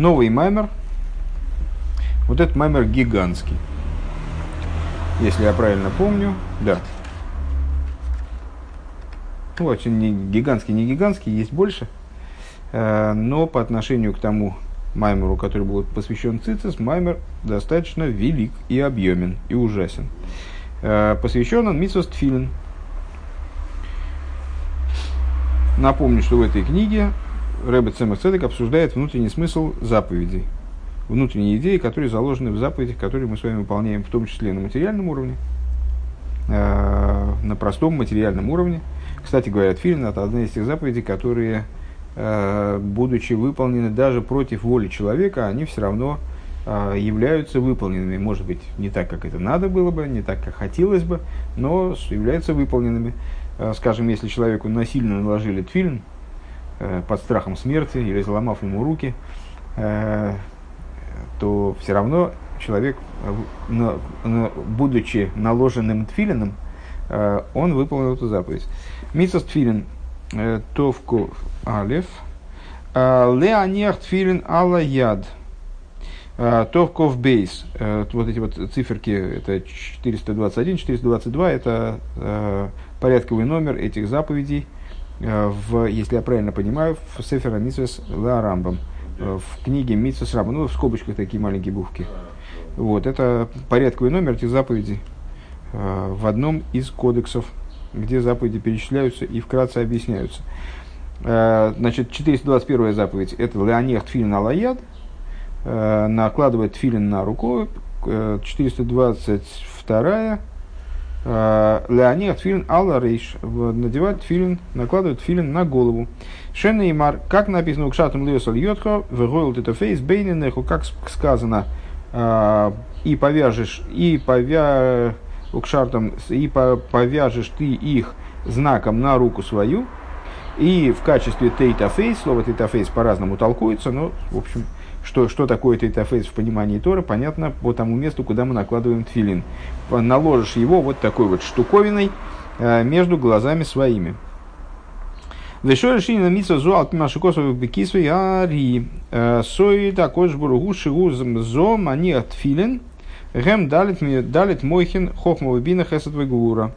новый маймер. Вот этот маймер гигантский. Если я правильно помню, да. Ну, очень не гигантский, не гигантский, есть больше. Э, но по отношению к тому маймеру, который был посвящен Цицис, маймер достаточно велик и объемен, и ужасен. Э, посвящен он Митсус Тфилин. Напомню, что в этой книге Рэббет Цемах обсуждает внутренний смысл заповедей. Внутренние идеи, которые заложены в заповедях, которые мы с вами выполняем, в том числе на материальном уровне, э, на простом материальном уровне. Кстати говоря, Тфилин – это одна из тех заповедей, которые, э, будучи выполнены даже против воли человека, они все равно э, являются выполненными. Может быть, не так, как это надо было бы, не так, как хотелось бы, но являются выполненными. Скажем, если человеку насильно наложили тфилин, под страхом смерти или заломав ему руки, э, то все равно человек, э, будучи наложенным тфилином, он выполнил эту заповедь. Митсас тфилин товку алев, леонех тфилин алла яд, Товков бейс, вот эти вот циферки, это 421, 422, это порядковый номер этих заповедей – Э, в, если я правильно понимаю, в Сефера Митсвес Ла Рамбам, э, в книге Митсвес Рамбам, ну, в скобочках такие маленькие буквы. Вот, это порядковый номер этих заповедей э, в одном из кодексов, где заповеди перечисляются и вкратце объясняются. Значит, 421 заповедь – это Леонех Тфилин Алаяд, накладывает тфилин на руку. 422 Э, להניח תפילין על הראש. Надевать тфилин, накладывать тфилин на голову. שנאמר, как написано וקשרתם לאות על ידך, לטטפת בין עיניך, как сказано, э, и повяжешь, и повя... וקשרתם, и повяжешь ты их знаком на руку свою, и в качестве טוטפות, слово טוטפות по-разному толкуется, но, в общем, что, что такое тейтафейс в понимании Тора, понятно по тому месту, куда мы накладываем тфилин. Наложишь его вот такой вот штуковиной э, между глазами своими. Вешо решение на митсу зуал пимашикосовых бекисвей ари э, сои також буругу шигу зом они от филин гем далит далит мойхин хохмовый бина хесат гура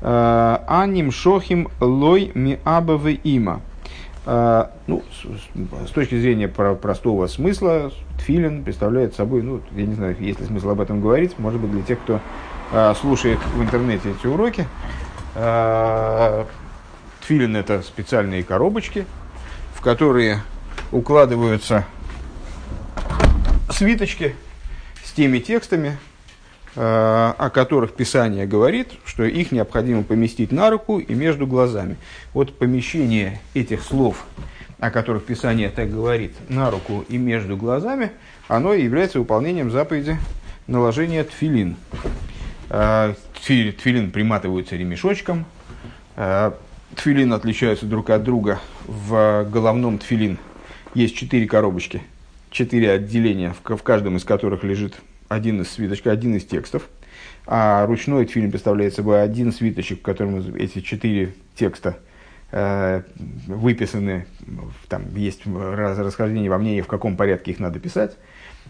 э, аним шохим лой ми абавы има. А, ну, с, с точки зрения про простого смысла, тфилин представляет собой, ну, я не знаю, есть ли смысл об этом говорить, может быть, для тех, кто а, слушает в интернете эти уроки. А, тфилин – это специальные коробочки, в которые укладываются свиточки с теми текстами, Э, о которых Писание говорит, что их необходимо поместить на руку и между глазами. Вот помещение этих слов, о которых Писание так говорит, на руку и между глазами, оно является выполнением заповеди наложения тфилин. Э, тфилин приматываются ремешочком. Э, тфилин отличаются друг от друга. В головном тфилин есть четыре коробочки, четыре отделения, в каждом из которых лежит один из свиточков, один из текстов, а ручной тфилин представляет собой один свиточек, в котором эти четыре текста э, выписаны, там есть раз, расхождение во мнении, в каком порядке их надо писать,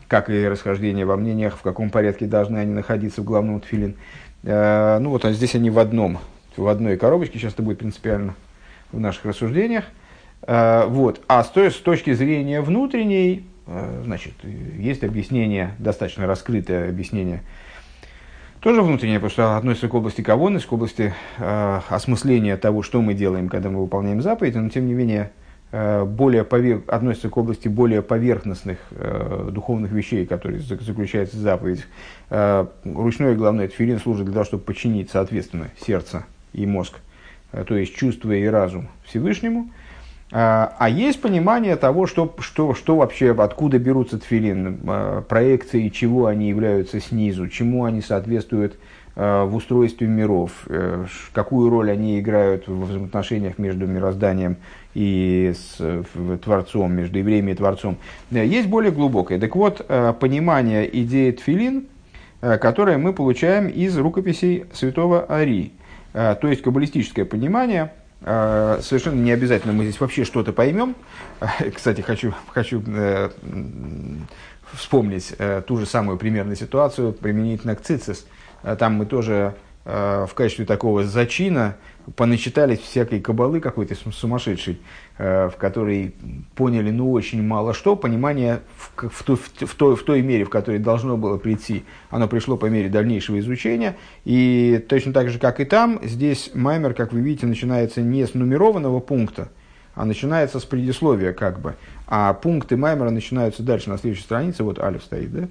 как и расхождение во мнениях, в каком порядке должны они находиться в главном тфилин. Э, ну вот, а здесь они в одном, в одной коробочке, сейчас это будет принципиально в наших рассуждениях. Э, вот. А с, с точки зрения внутренней, значит, есть объяснение, достаточно раскрытое объяснение, тоже внутреннее, потому что относится к области кавонности, к области э, осмысления того, что мы делаем, когда мы выполняем заповеди, но тем не менее э, более повер... относится к области более поверхностных э, духовных вещей, которые заключаются в заповедях. Э, ручной главный тфилин служит для того, чтобы подчинить, соответственно, сердце и мозг, э, то есть чувство и разум Всевышнему – а, а есть понимание того, что, что, что вообще, откуда берутся тфилин, а, проекции, чего они являются снизу, чему они соответствуют а, в устройстве миров, э, какую роль они играют в взаимоотношениях между мирозданием и с Творцом, между евреями и Творцом, есть более глубокое. Так вот, понимание идеи тфилин, которое мы получаем из рукописей святого Ари, то есть каббалистическое понимание – Э, совершенно не обязательно мы здесь вообще что-то поймем. Кстати, хочу, хочу э, вспомнить э, ту же самую примерную ситуацию применительно к цицис. Там мы тоже в качестве такого зачина поначитались всякой кабалы какой-то сумасшедшей, в которой поняли ну очень мало что, понимание в, в, ту, в, той, в той мере, в которой должно было прийти, оно пришло по мере дальнейшего изучения, и точно так же, как и там, здесь Маймер, как вы видите, начинается не с нумерованного пункта, а начинается с предисловия как бы, а пункты Маймера начинаются дальше на следующей странице, вот Алиф стоит, да?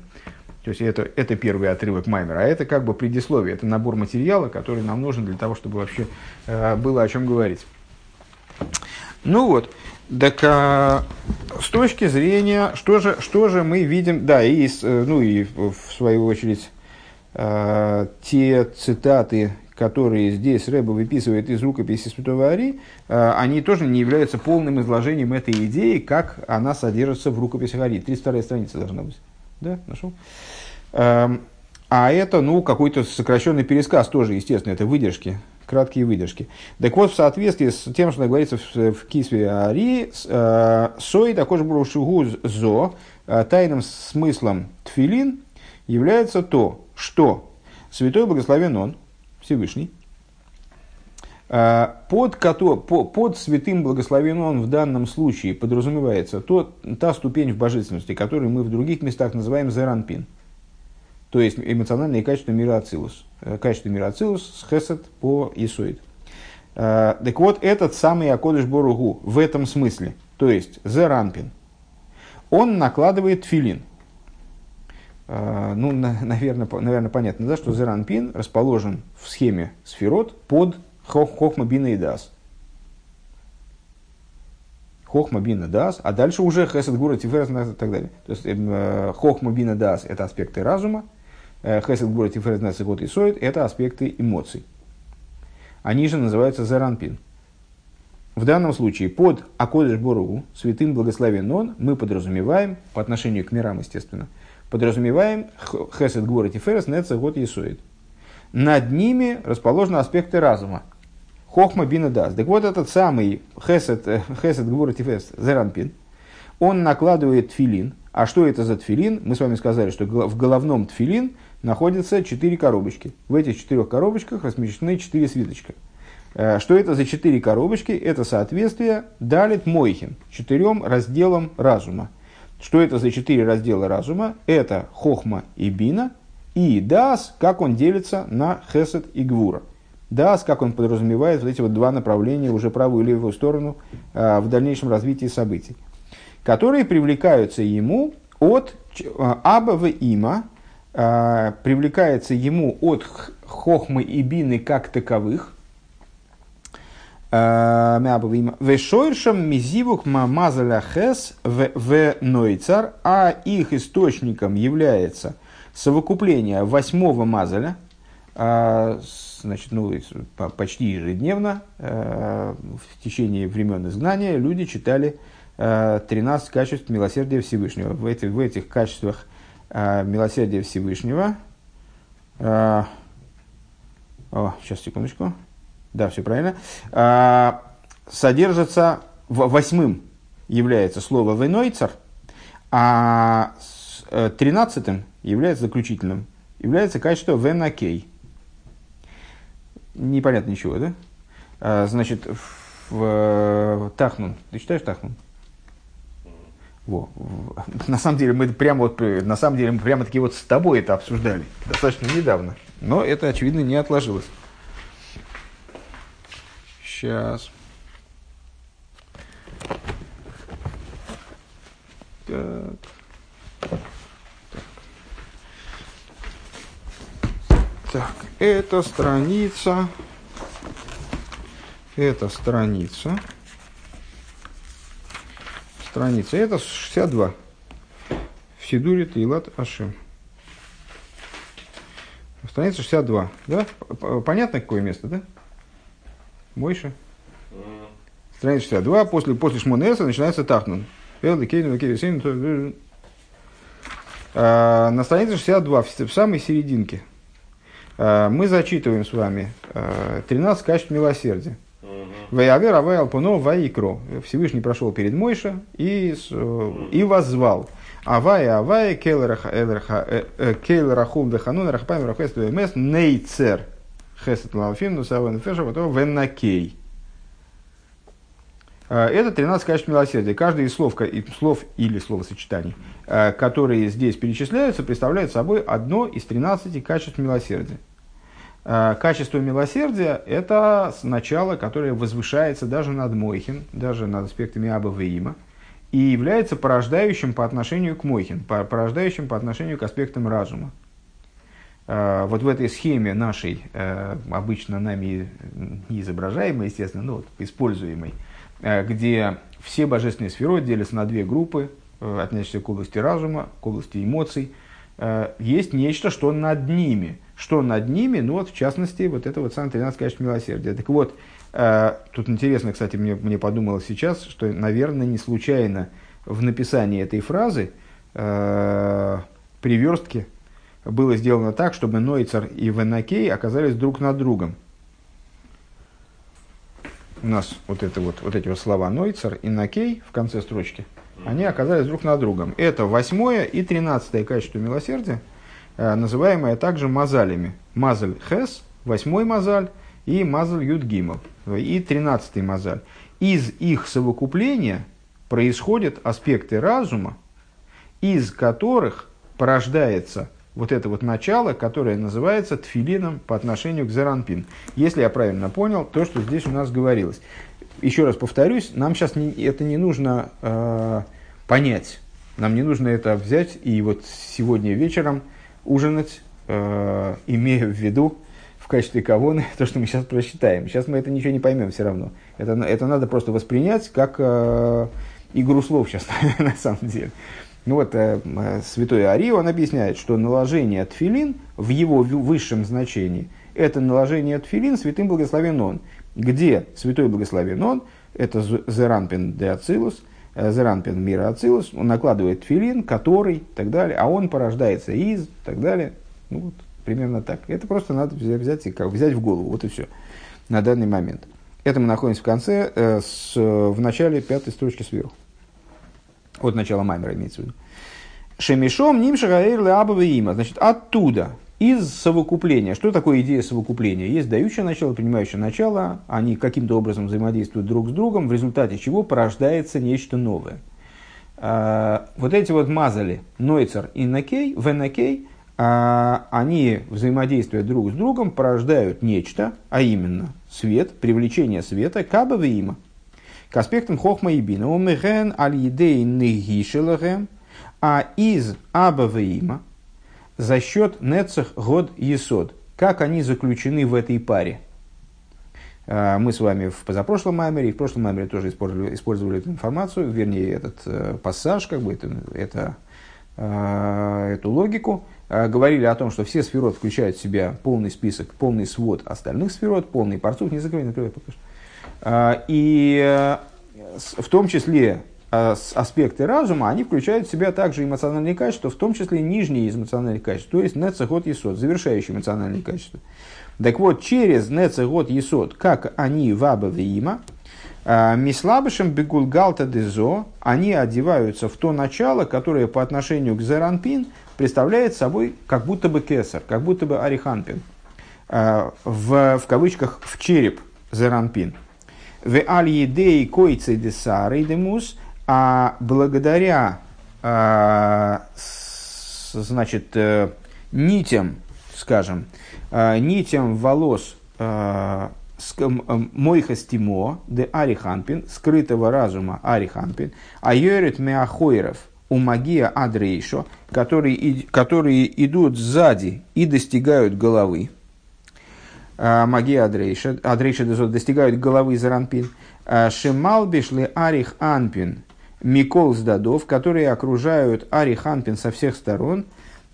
То есть это, это первый отрывок Маймера, а это как бы предисловие, это набор материала, который нам нужен для того, чтобы вообще э, было о чем говорить. Ну вот, так а, с точки зрения, что же, что же мы видим, да, и, э, ну и в свою очередь э, те цитаты, которые здесь Рэба выписывает из рукописи Святого Ари, э, они тоже не являются полным изложением этой идеи, как она содержится в рукописи Ари. 32 страница должна быть. Да, нашел? Эм, а это, ну, какой-то сокращенный пересказ тоже, естественно, это выдержки, краткие выдержки. Так вот, в соответствии с тем, что говорится в, в Кисве Ари, э, сой такой же шугу зо, э, тайным смыслом тфилин является то, что Святой Благословен Он, Всевышний, под, под святым благословен он в данном случае подразумевается то, та ступень в божественности, которую мы в других местах называем зеранпин – то есть эмоциональные качества мира Ацилус. Э, качество мира Ацилус с Хесед по Исуид. Э, так вот, этот самый Акодыш Боругу в этом смысле, то есть Зеранпин, он накладывает филин. Э, ну, наверное, наверное, понятно, да, что Зеранпин расположен в схеме сферот под Хохма Бина и Дас. Хохма Бина Дас, а дальше уже Хесед Гура Тиферес и так далее. То есть Хохма Бина Дас – это аспекты разума, Э, Хесед Гура Тиферет Нацигот и Соид – это аспекты эмоций. Они же называются Заранпин. В данном случае под Акодыш Боругу, святым благословен он, мы подразумеваем, по отношению к мирам, естественно, подразумеваем Хесед Гура Тиферес Нацигот и Соид. Над ними расположены аспекты разума. Хохма бина даст. Так вот этот самый Хесед, э, Хесед Гура Тиферес Заранпин, он накладывает филин. А что это за тфилин? Мы с вами сказали, что в головном тфилин находятся четыре коробочки. В этих четырех коробочках размещены четыре свиточка. Э, что это за четыре коробочки? Это соответствие Далит Мойхин, четырем разделам разума. Что это за четыре раздела разума? Это Хохма и Бина, и Дас, как он делится на Хесед и Гвура. Дас, как он подразумевает вот эти вот два направления, уже правую и левую сторону, э, в дальнейшем развитии событий, которые привлекаются ему от э, Аба Има, а, привлекается ему от хохмы и бины как таковых. А, Вешойршам мизивук мазаля хес в нойцар, а их источником является совокупление восьмого мазаля, а, значит, ну, почти ежедневно в течение времен изгнания люди читали 13 качеств милосердия Всевышнего. В этих, в этих качествах э, милосердия Всевышнего. Э, о, сейчас, секундочку. Да, все правильно. Э, содержится, в, восьмым является слово «венойцар», а э, тринадцатым является заключительным, является качество «венакей». Непонятно ничего, да? А, значит, в, в Тахнун. Ты читаешь Тахнун? Во. На самом деле мы прямо вот, на самом деле мы прямо таки вот с тобой это обсуждали достаточно недавно, но это очевидно не отложилось. Сейчас. Так. Так, это страница. Это страница страница. Это 62. В Сидуре Таилат Ашим. Страница 62. Да? Понятно, какое место, да? Больше. Страница 62. После, после Шмонеса начинается Тахнун. А, на странице 62, в самой серединке, мы зачитываем с вами 13 а, качеств милосердия. Ваявер Авай Алпуно Ваикро. Всевышний прошел перед Мойша и, и воззвал. Авай, авай, кейлерахум деханун, рахпайм, рахест, мес, нейцер, хесет лалфим, нусавен феша, потом веннакей. Это 13 качеств милосердия. Каждое из слов, слов или словосочетаний, которые здесь перечисляются, представляет собой одно из 13 качеств милосердия. Качество милосердия – это начало, которое возвышается даже над Мойхин, даже над аспектами Аба Веима и является порождающим по отношению к Мойхин, порождающим по отношению к аспектам разума. А, вот в этой схеме нашей, э, обычно нами не изображаемой, естественно, но вот используемой, э, где все божественные сферы делятся на две группы, э, относящиеся к области разума, к области эмоций, есть нечто, что над ними. Что над ними? Ну вот, в частности, вот это вот самое 13 качеств милосердия. Так вот, Э, тут интересно, кстати, мне, мне подумалось сейчас, что, наверное, не случайно в написании этой фразы э, при верстке было сделано так, чтобы Нойцер и Венакей оказались друг над другом. У нас вот, это вот, вот эти вот слова Нойцер и Накей в конце строчки, они оказались друг над другом. Это восьмое и тринадцатое качество милосердия, э, называемое также мазалями. Мазаль хес, восьмой мазаль, и Мазаль Юд Гимов, и тринадцатый Мазаль. Из их совокупления происходят аспекты разума, из которых порождается вот это вот начало, которое называется тфилином по отношению к Зеранпин. Если я правильно понял то, что здесь у нас говорилось. Еще раз повторюсь, нам сейчас не, это не нужно э, понять. Нам не нужно это взять и вот сегодня вечером ужинать, э, имея в виду качестве кавоны то, что мы сейчас прочитаем. Сейчас мы это ничего не поймем все равно. Это, это надо просто воспринять как э, игру слов сейчас, на самом деле. Ну вот, э, святой Ари, он объясняет, что наложение тфилин в его высшем значении, это наложение тфилин святым благословен он. Где святой благословен он, это Зеранпин де Ацилус, Зеранпин мира Ацилус, он накладывает тфилин, который, и так далее, а он порождается из, и так далее. Ну, вот, Примерно так. Это просто надо взять, взять, как, взять в голову. Вот и все. На данный момент. Это мы находимся в конце, э, с, в начале пятой строчки сверху. От начала Маймера имеется в виду. Шемишом нимшагаэйр леабова има. Значит, оттуда, из совокупления. Что такое идея совокупления? Есть дающее начало, принимающее начало. Они каким-то образом взаимодействуют друг с другом, в результате чего порождается нечто новое. А, вот эти вот мазали, Нойцер и Накей, Венакей, а, они, взаимодействуя друг с другом, порождают нечто, а именно свет, привлечение света, кабавы има, к аспектам хохма и бина. Омехен аль едей а из абавы има, за счет нецех год есод, как они заключены в этой паре. А, мы с вами в позапрошлом маймере и в прошлом маймере тоже использовали, использовали эту информацию, вернее, этот э, пассаж, как бы это, это, э, эту логику, Э, говорили о том, что все сферот включают в себя полный список, полный свод остальных сферот, полный порцов, не закрывай, накрывай пока что. И э, в том числе аспекты разума, они включают в себя также эмоциональные качества, в том числе нижние из эмоциональных качеств, то есть нецехот есот, завершающие эмоциональные качества. Так вот, через нецехот есот, как они в абавиима, мислабышем бегулгалта дезо, они одеваются в то начало, которое по отношению к зеранпин – представляет собой как будто бы кесар, как будто бы ариханпин, э, в, в кавычках в череп зеранпин. В аль едей койцы десары демус, а благодаря э, значит, э, нитям, скажем, нитям волос мойхастимо де ариханпин, скрытого разума ариханпин, а йорит меахойров – у магия адрейшо, которые, которые идут сзади и достигают головы. А, магия адрейша, адрейша достигают головы заранпин. А, Шемалбишли арих анпин, микол сдадов, которые окружают арих анпин со всех сторон.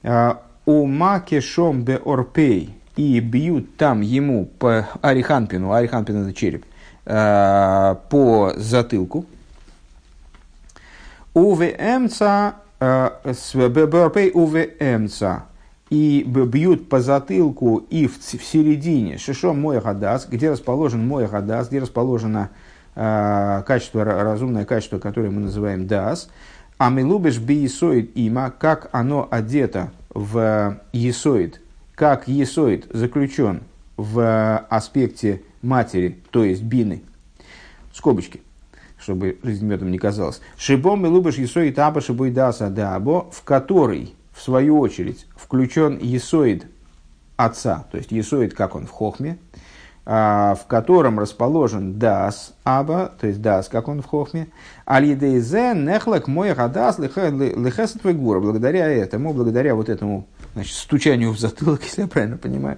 А, у маке шом бе орпей, и бьют там ему по ариханпину, ариханпин это череп, по затылку, УВМца, БРП УВМца, и бьют по затылку и в, в середине. Шишо мой гадас, где расположен мой гадас, где расположено э, качество, разумное качество, которое мы называем дас, а мы любишь биесоид има, как оно одето в есоид, как есоид заключен в аспекте матери, то есть бины, скобочки, чтобы жизнь не казалось. Шибом и лубаш есоид аба шибой даса дабо, в который, в свою очередь, включен есоид отца, то есть есоид, как он в хохме, в котором расположен дас аба, то есть дас, как он в хохме, алидейзе нехлак мой гадас лихесет гура. Благодаря этому, благодаря вот этому значит, стучанию в затылок, если я правильно понимаю,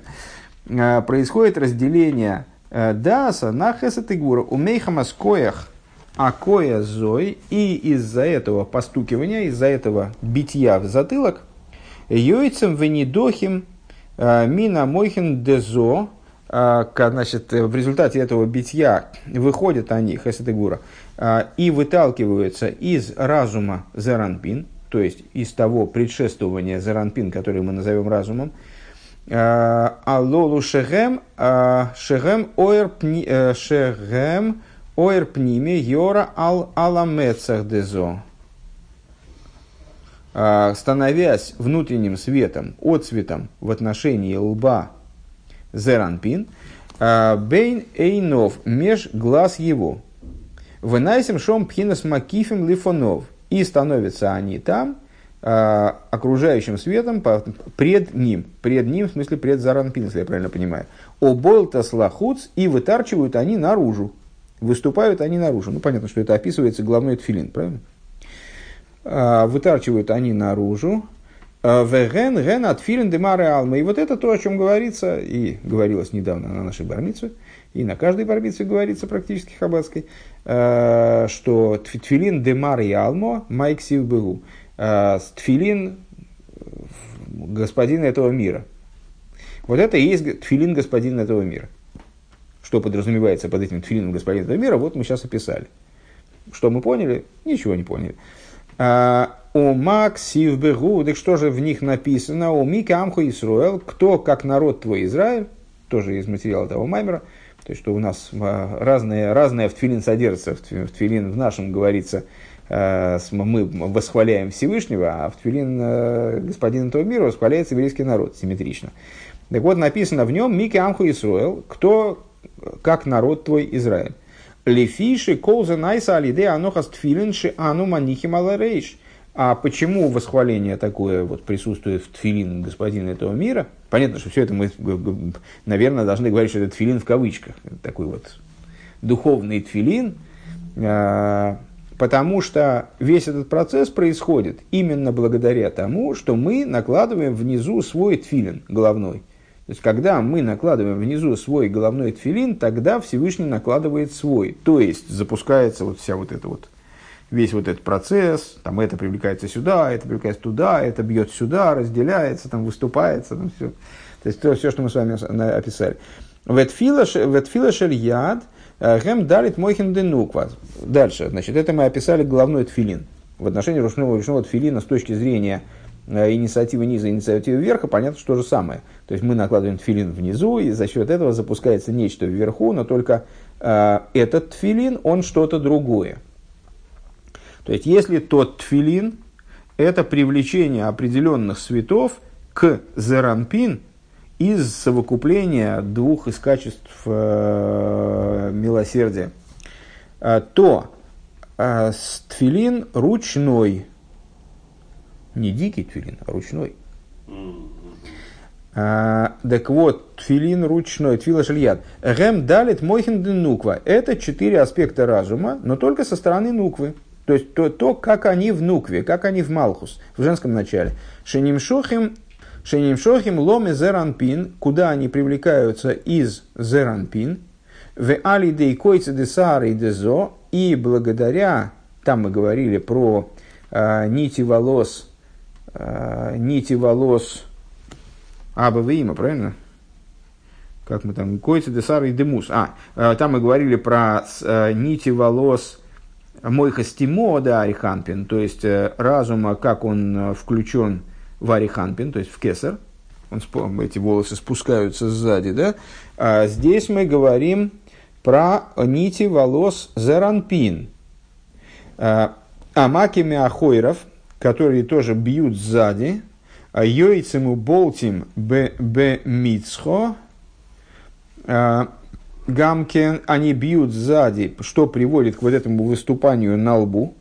а, происходит разделение э, даса на хесет и гура. У мейхамаскоях акоя зой, и из-за этого постукивания, из-за этого битья в затылок, йойцем венидохим э, мина мойхин дезо, значит, в результате этого битья выходят они, хесетегура, и выталкиваются из разума заранпин, то есть из того предшествования заранпин, который мы назовем разумом, Алолу шегем, шегем оэр шегем оэр пниме йора ал аламецах дезо. Становясь внутренним светом, отцветом в отношении лба зеранпин, бейн эйнов меж глаз его. Вынайсим шом пхинас макифим лифонов. И становятся они там – э, окружающим светом пред ним. Пред ним, в смысле пред Заранпин, если я правильно понимаю. Оболта слахуц и вытарчивают они наружу. Выступают они наружу. Ну, понятно, что это описывается главной тфилин, правильно? Э, вытарчивают они наружу. А, веген, ген, от филин демары алма. И вот это то, о чем говорится, и говорилось недавно на нашей бармице, и на каждой бармице говорится практически хаббатской, что тфилин демар и алмо майк сив бегу. Э, тфилин господина этого мира. Вот это и есть тфилин господина этого мира. Что подразумевается под этим тфилином господина этого мира, вот мы сейчас описали. Что мы поняли? Ничего не поняли. А, о Максив Бегу, так что же в них написано? О Мика Амху Исруэл, кто как народ твой Израиль, тоже из материала того Маймера, то есть что у нас а, разное, разное в Тфилин содержится, в Тфилин в нашем говорится – Э, мы восхваляем Всевышнего, а в Твилин э, господин этого мира восхваляется еврейский народ симметрично. Так вот, написано в нем Мики Амху Исруэл, кто как народ твой Израиль. Лефиши колза найса алиде анохас тфилин ши ану манихи маларейш. А почему восхваление такое вот присутствует в тфилин господина этого мира? Понятно, что все это мы, наверное, должны говорить, что это тфилин в кавычках. Такой вот духовный тфилин, э, Потому что весь этот процесс происходит именно благодаря тому, что мы накладываем внизу свой тфилин головной. То есть, когда мы накладываем внизу свой головной тфилин, тогда Всевышний накладывает свой. То есть, запускается вот вся вот эта вот, весь вот этот процесс, там это привлекается сюда, это привлекается туда, это бьет сюда, разделяется, там выступается, там все. То есть, то, все, что мы с вами описали. Ветфила шель яд – Гем дарит мойхин денуква. Дальше, значит, это мы описали головной тфилин. В отношении ручного ручного тфилина с точки зрения э, инициативы низа, инициативы верха, понятно, что то же самое. То есть мы накладываем тфилин внизу, и за счет этого запускается нечто вверху, но только э, этот тфилин, он что-то другое. То есть если тот тфилин – это привлечение определенных светов к зеранпин – из совокупления двух из качеств э, милосердия, э, то э, тфилин ручной, не дикий тфилин, а ручной. А, так вот, тфилин ручной, тфила шальяд. Гем далит мойхин нуква. Это четыре аспекта разума, но только со стороны нуквы. То есть то, то, как они в нукве, как они в малхус, в женском начале. Шенимшохим Шеним шохим ломе зеранпин, куда они привлекаются из зеранпин, в алидей койце де сары дезо, и благодаря, там мы говорили про э, нити волос, э, нити волос Аба Вима, правильно? Как мы там, койце де сары демус. А, э, там мы говорили про э, нити волос Мойха Стимо, да, Ариханпин, то есть э, разума, как он э, включен в Ариханпин, то есть в Кесар, он, эти волосы спускаются сзади, да? А здесь мы говорим про нити волос зеранпин. А, амакими ахойров, которые тоже бьют сзади, а йойцему болтим б мицхо, а, гамкен, они бьют сзади, что приводит к вот этому выступанию на лбу.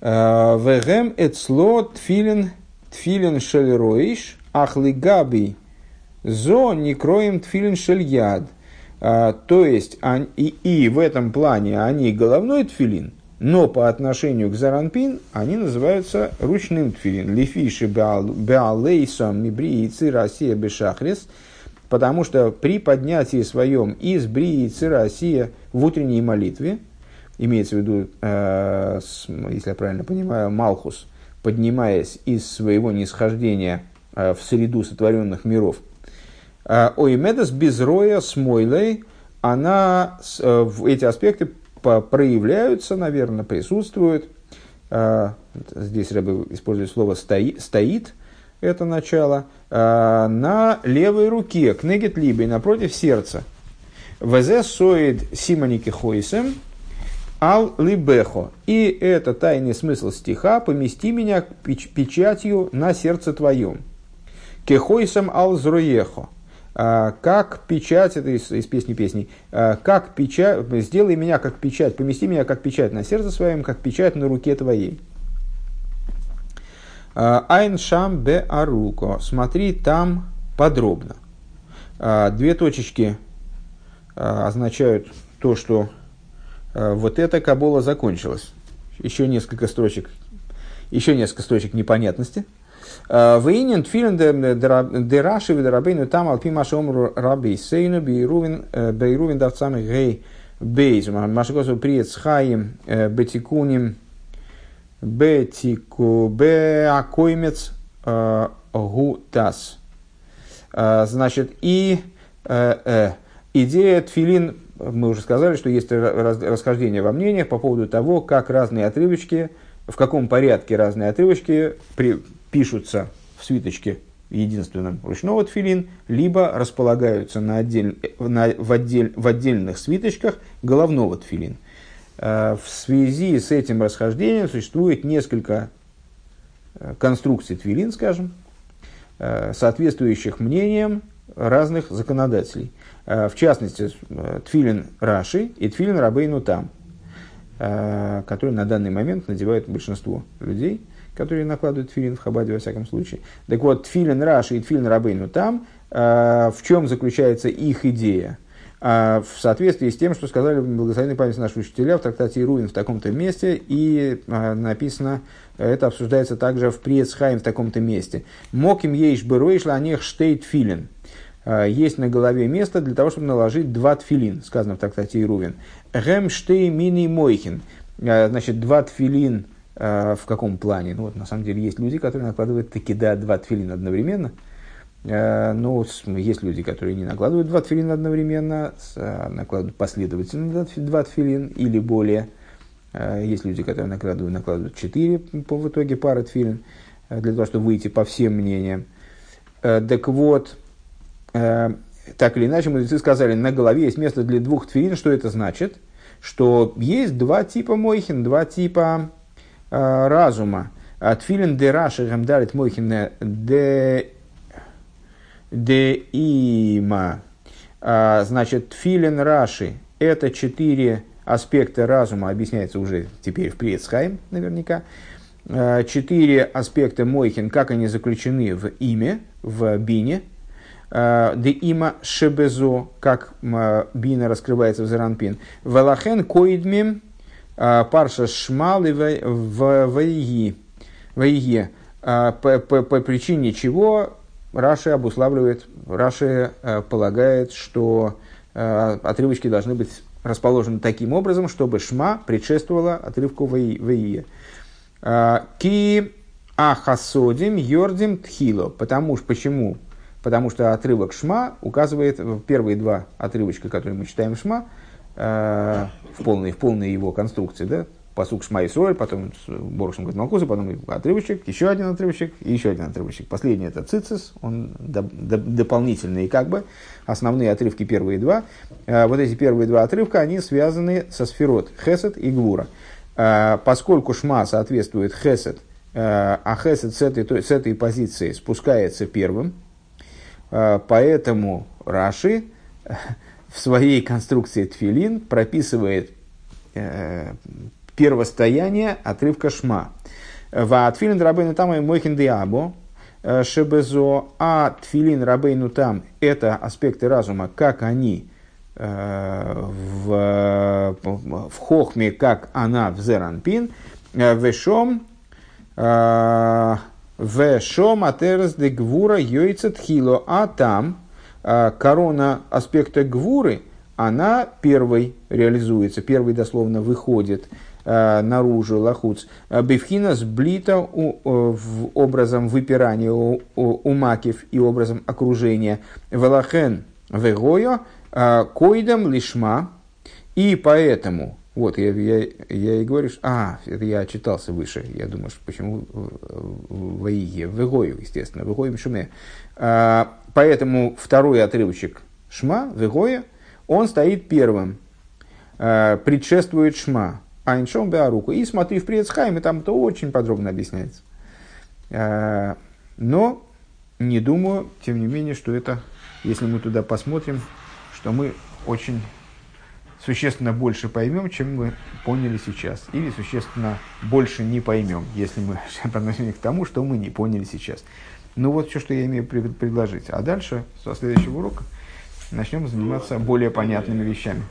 А, вегем эцло тфилин тфилин шельроиш, ахлигаби зо не кроем тфилин шельяд. То есть, и, и в этом плане они головной тфилин, но по отношению к заранпин они называются ручным тфилин. Лифиши беалейсом мибриицы Россия бешахрис, потому что при поднятии своем из бриицы Россия в утренней молитве, имеется в виду, э, с, если я правильно понимаю, Малхус, поднимаясь из своего нисхождения э, в среду сотворенных миров, э, Оймедас безроя смойлей, она, э, эти аспекты проявляются, наверное, присутствуют. А, здесь я бы использую слово «стоит», это начало, а, на левой руке, кнегет либо напротив сердца. ВЗ соид симоники хойсем, ал либехо. И это тайный смысл стиха «помести меня печатью на сердце твоем». Кехойсом ал зруехо а, как печать, это из, из песни песней, а, как печать, сделай меня как печать, помести меня как печать на сердце своем, как печать на руке твоей. А, Айн шам бе аруко, смотри там подробно. Две точечки означают то, что вот эта кабола закончилась. Еще несколько строчек, еще несколько строчек непонятности – Вейнин тфилин де раши ведарабейну там алпи машомру раби сейну бейрувин бейрувин давцами гей бейз. Машикосу приет с хаим бетикуним бетику беакоймец гутас. Значит, и идея тфилин, мы уже сказали, что есть расхождение во мнениях по поводу того, как разные отрывочки, в каком порядке разные отрывочки при, пишутся в свиточке единственном ручного тфилин, либо располагаются на отдель, на, в, отдель, в отдельных свиточках головного тфилин. Э, в связи с этим расхождением существует несколько э, конструкций твилин, скажем, э, соответствующих мнениям разных законодателей. В частности, тфилин Раши и тфилин Рабейну Там, который на данный момент надевают большинство людей – которые накладывают тфилин в Хабаде, во всяком случае. Так вот, тфилин Раши и тфилин Рабейну там, в чем заключается их идея? Э, в соответствии с тем, что сказали благословенной память наши учителя в трактате Ируин в таком-то месте, и э, написано, это обсуждается также в Приецхайм в таком-то месте. Моким ейш бырой шланех штейт филин. Есть на голове место для того, чтобы наложить два тфилин, сказано в трактате Ирувин. Гем штей мини мойхин. Значит, два тфилин – в каком плане? Ну, вот, на самом деле, есть люди, которые накладывают таки да, два тфилина одновременно. Э, но есть люди, которые не накладывают два тфилина одновременно, а накладывают последовательно два тфилин или более. Э, есть люди, которые накладывают, накладывают четыре по в итоге пары тфилин, для того, чтобы выйти по всем мнениям. Так вот, так или иначе, мудрецы сказали, на голове есть место для двух тфилин. Что это значит? Что есть два типа мойхин, два типа Э, разума. Тфилин де раши гамдарит мойхин де де има. А, значит, тфилин раши – это четыре аспекта разума, объясняется уже теперь в Приецхайм наверняка. А, четыре аспекта мойхин, как они заключены в име, в бине. А, де има шебезо, как бина раскрывается в Заранпин. Валахен коидмим а, парша Шмалы в Вайги. А, по, по, по причине чего Раши обуславливает, Раши а, полагает, что отрывочки должны быть расположены таким образом, чтобы Шма предшествовала отрывку Ваие. Ки Ахасодим Йордим Тхило. Потому, почему? Потому что отрывок Шма указывает, первые два отрывочка, которые мы читаем Шма, в полной, в полной его конструкции, да, посук Шмайсуэль, потом Борушем Гатмалкуза, потом отрывочек, еще один отрывочек и еще один отрывочек. Последний это Цицис, он до, до, дополнительный как бы, основные отрывки первые два. Вот эти первые два отрывка, они связаны со сферот Хесед и Гвура. Поскольку Шма соответствует Хесед, а Хесед с этой, с этой позиции спускается первым, поэтому Раши в своей конструкции тфилин прописывает первостояние отрывка шма. Ва тфилин рабейну там и мойхин диабо э, шебезо, а тфилин рабейну там это аспекты разума, как они э, в, в хохме, как она в зеранпин, э, вешом вешом атерс де гвура йойцет хило, а там корона аспекта гвуры, она первой реализуется, первой дословно выходит наружу лахуц. Бифхина сблита у, в образом выпирания у, у, макив и образом окружения. Велахен вегоя койдам лишма. И поэтому, вот я, я, я и говорю, что, а, это я читался выше, я думаю, что почему в Ваиге, в Игою, естественно, в Игою Шуме. Поэтому второй отрывочек Шма, Вегоя, он стоит первым, э, предшествует Шма, Айншом Беаруку. И смотри в Приецхайме, там это очень подробно объясняется. Э, но не думаю, тем не менее, что это, если мы туда посмотрим, что мы очень существенно больше поймем, чем мы поняли сейчас. Или существенно больше не поймем, если мы относимся к тому, что мы не поняли сейчас. Ну вот все, что я имею предложить. А дальше, со следующего урока, начнем заниматься более понятными вещами.